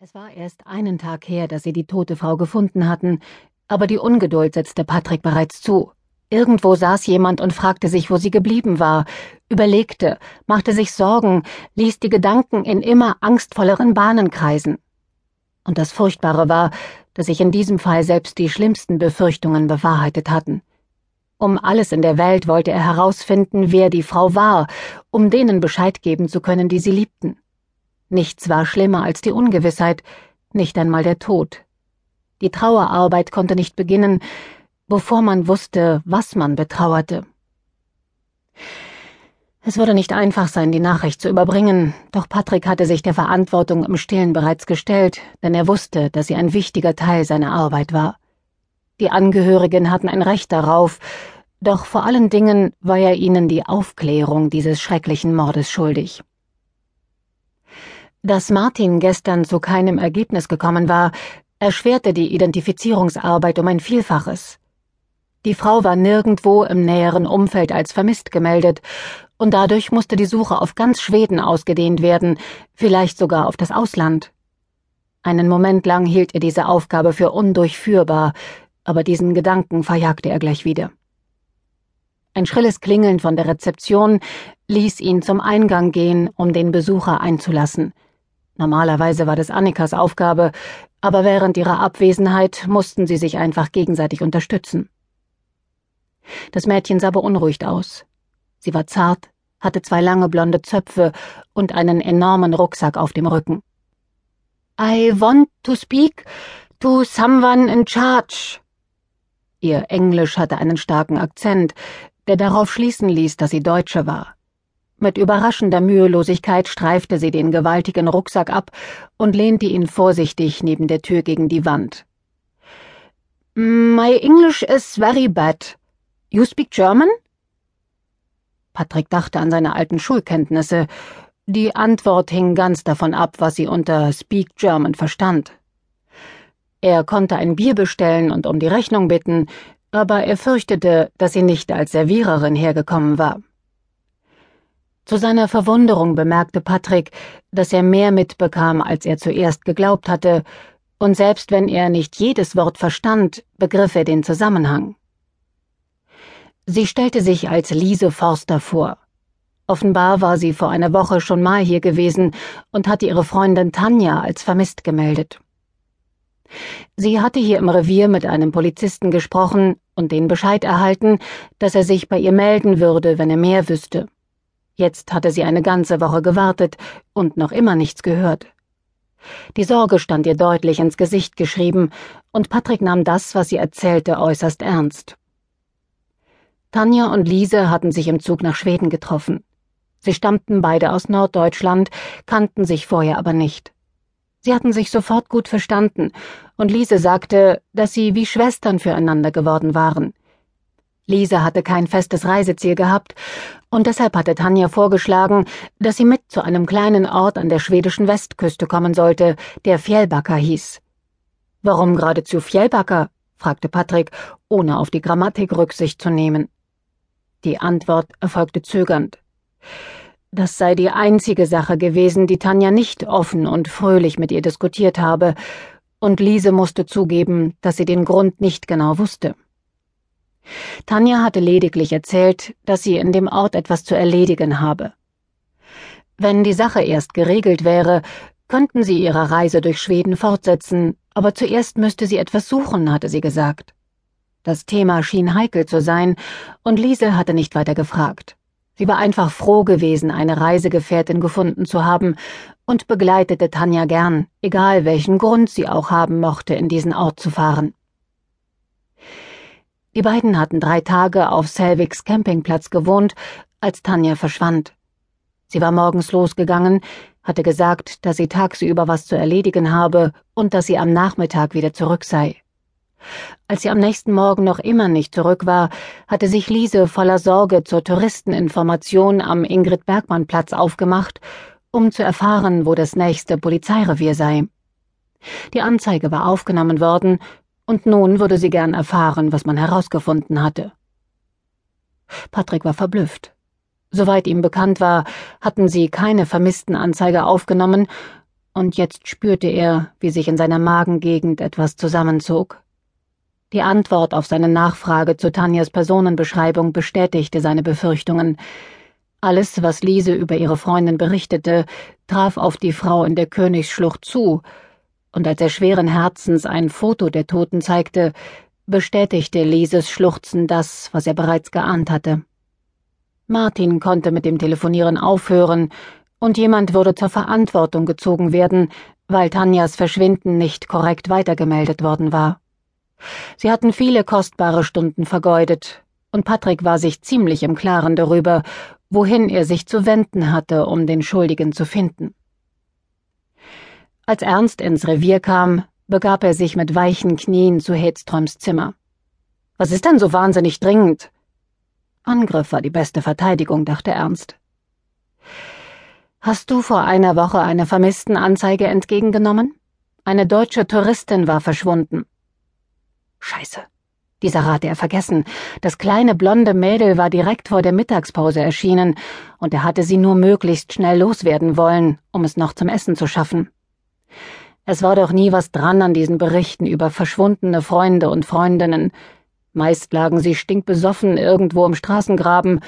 Es war erst einen Tag her, dass sie die tote Frau gefunden hatten, aber die Ungeduld setzte Patrick bereits zu. Irgendwo saß jemand und fragte sich, wo sie geblieben war, überlegte, machte sich Sorgen, ließ die Gedanken in immer angstvolleren Bahnen kreisen. Und das Furchtbare war, dass sich in diesem Fall selbst die schlimmsten Befürchtungen bewahrheitet hatten. Um alles in der Welt wollte er herausfinden, wer die Frau war, um denen Bescheid geben zu können, die sie liebten. Nichts war schlimmer als die Ungewissheit, nicht einmal der Tod. Die Trauerarbeit konnte nicht beginnen, bevor man wusste, was man betrauerte. Es würde nicht einfach sein, die Nachricht zu überbringen, doch Patrick hatte sich der Verantwortung im Stillen bereits gestellt, denn er wusste, dass sie ein wichtiger Teil seiner Arbeit war. Die Angehörigen hatten ein Recht darauf, doch vor allen Dingen war er ihnen die Aufklärung dieses schrecklichen Mordes schuldig. Dass Martin gestern zu keinem Ergebnis gekommen war, erschwerte die Identifizierungsarbeit um ein Vielfaches. Die Frau war nirgendwo im näheren Umfeld als vermisst gemeldet, und dadurch musste die Suche auf ganz Schweden ausgedehnt werden, vielleicht sogar auf das Ausland. Einen Moment lang hielt er diese Aufgabe für undurchführbar, aber diesen Gedanken verjagte er gleich wieder. Ein schrilles Klingeln von der Rezeption ließ ihn zum Eingang gehen, um den Besucher einzulassen. Normalerweise war das Annikas Aufgabe, aber während ihrer Abwesenheit mussten sie sich einfach gegenseitig unterstützen. Das Mädchen sah beunruhigt aus. Sie war zart, hatte zwei lange blonde Zöpfe und einen enormen Rucksack auf dem Rücken. I want to speak to someone in charge. Ihr Englisch hatte einen starken Akzent, der darauf schließen ließ, dass sie Deutsche war. Mit überraschender Mühelosigkeit streifte sie den gewaltigen Rucksack ab und lehnte ihn vorsichtig neben der Tür gegen die Wand. My English is very bad. You speak German? Patrick dachte an seine alten Schulkenntnisse. Die Antwort hing ganz davon ab, was sie unter Speak German verstand. Er konnte ein Bier bestellen und um die Rechnung bitten, aber er fürchtete, dass sie nicht als Serviererin hergekommen war. Zu seiner Verwunderung bemerkte Patrick, dass er mehr mitbekam, als er zuerst geglaubt hatte, und selbst wenn er nicht jedes Wort verstand, begriff er den Zusammenhang. Sie stellte sich als Lise Forster vor. Offenbar war sie vor einer Woche schon mal hier gewesen und hatte ihre Freundin Tanja als vermisst gemeldet. Sie hatte hier im Revier mit einem Polizisten gesprochen und den Bescheid erhalten, dass er sich bei ihr melden würde, wenn er mehr wüsste. Jetzt hatte sie eine ganze Woche gewartet und noch immer nichts gehört. Die Sorge stand ihr deutlich ins Gesicht geschrieben, und Patrick nahm das, was sie erzählte, äußerst ernst. Tanja und Lise hatten sich im Zug nach Schweden getroffen. Sie stammten beide aus Norddeutschland, kannten sich vorher aber nicht. Sie hatten sich sofort gut verstanden, und Lise sagte, dass sie wie Schwestern füreinander geworden waren. Lise hatte kein festes Reiseziel gehabt, und deshalb hatte Tanja vorgeschlagen, dass sie mit zu einem kleinen Ort an der schwedischen Westküste kommen sollte, der Fjällbacka hieß. Warum geradezu Fjällbacka? fragte Patrick, ohne auf die Grammatik Rücksicht zu nehmen. Die Antwort erfolgte zögernd. Das sei die einzige Sache gewesen, die Tanja nicht offen und fröhlich mit ihr diskutiert habe, und Lise musste zugeben, dass sie den Grund nicht genau wusste. Tanja hatte lediglich erzählt, dass sie in dem Ort etwas zu erledigen habe. Wenn die Sache erst geregelt wäre, könnten sie ihre Reise durch Schweden fortsetzen, aber zuerst müsste sie etwas suchen, hatte sie gesagt. Das Thema schien heikel zu sein, und Liesel hatte nicht weiter gefragt. Sie war einfach froh gewesen, eine Reisegefährtin gefunden zu haben und begleitete Tanja gern, egal welchen Grund sie auch haben mochte, in diesen Ort zu fahren. Die beiden hatten drei Tage auf Selvigs Campingplatz gewohnt, als Tanja verschwand. Sie war morgens losgegangen, hatte gesagt, dass sie tagsüber was zu erledigen habe und dass sie am Nachmittag wieder zurück sei. Als sie am nächsten Morgen noch immer nicht zurück war, hatte sich Liese voller Sorge zur Touristeninformation am Ingrid Bergmann Platz aufgemacht, um zu erfahren, wo das nächste Polizeirevier sei. Die Anzeige war aufgenommen worden und nun würde sie gern erfahren, was man herausgefunden hatte. Patrick war verblüfft. Soweit ihm bekannt war, hatten sie keine Vermisstenanzeige aufgenommen, und jetzt spürte er, wie sich in seiner Magengegend etwas zusammenzog. Die Antwort auf seine Nachfrage zu Tanjas Personenbeschreibung bestätigte seine Befürchtungen. Alles, was Lise über ihre Freundin berichtete, traf auf die Frau in der Königsschlucht zu, und als er schweren Herzens ein Foto der Toten zeigte, bestätigte Lises Schluchzen das, was er bereits geahnt hatte. Martin konnte mit dem Telefonieren aufhören, und jemand würde zur Verantwortung gezogen werden, weil Tanjas Verschwinden nicht korrekt weitergemeldet worden war. Sie hatten viele kostbare Stunden vergeudet, und Patrick war sich ziemlich im Klaren darüber, wohin er sich zu wenden hatte, um den Schuldigen zu finden. Als Ernst ins Revier kam, begab er sich mit weichen Knien zu Hedströms Zimmer. Was ist denn so wahnsinnig dringend? Angriff war die beste Verteidigung, dachte Ernst. Hast du vor einer Woche eine Vermisstenanzeige entgegengenommen? Eine deutsche Touristin war verschwunden. Scheiße. Dieser hatte er vergessen. Das kleine blonde Mädel war direkt vor der Mittagspause erschienen, und er hatte sie nur möglichst schnell loswerden wollen, um es noch zum Essen zu schaffen. Es war doch nie was dran an diesen Berichten über verschwundene Freunde und Freundinnen. Meist lagen sie stinkbesoffen irgendwo im Straßengraben,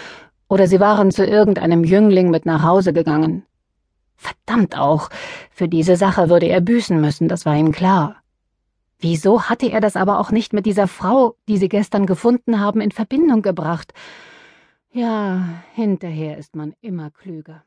oder sie waren zu irgendeinem Jüngling mit nach Hause gegangen. Verdammt auch, für diese Sache würde er büßen müssen, das war ihm klar. Wieso hatte er das aber auch nicht mit dieser Frau, die sie gestern gefunden haben, in Verbindung gebracht? Ja, hinterher ist man immer klüger.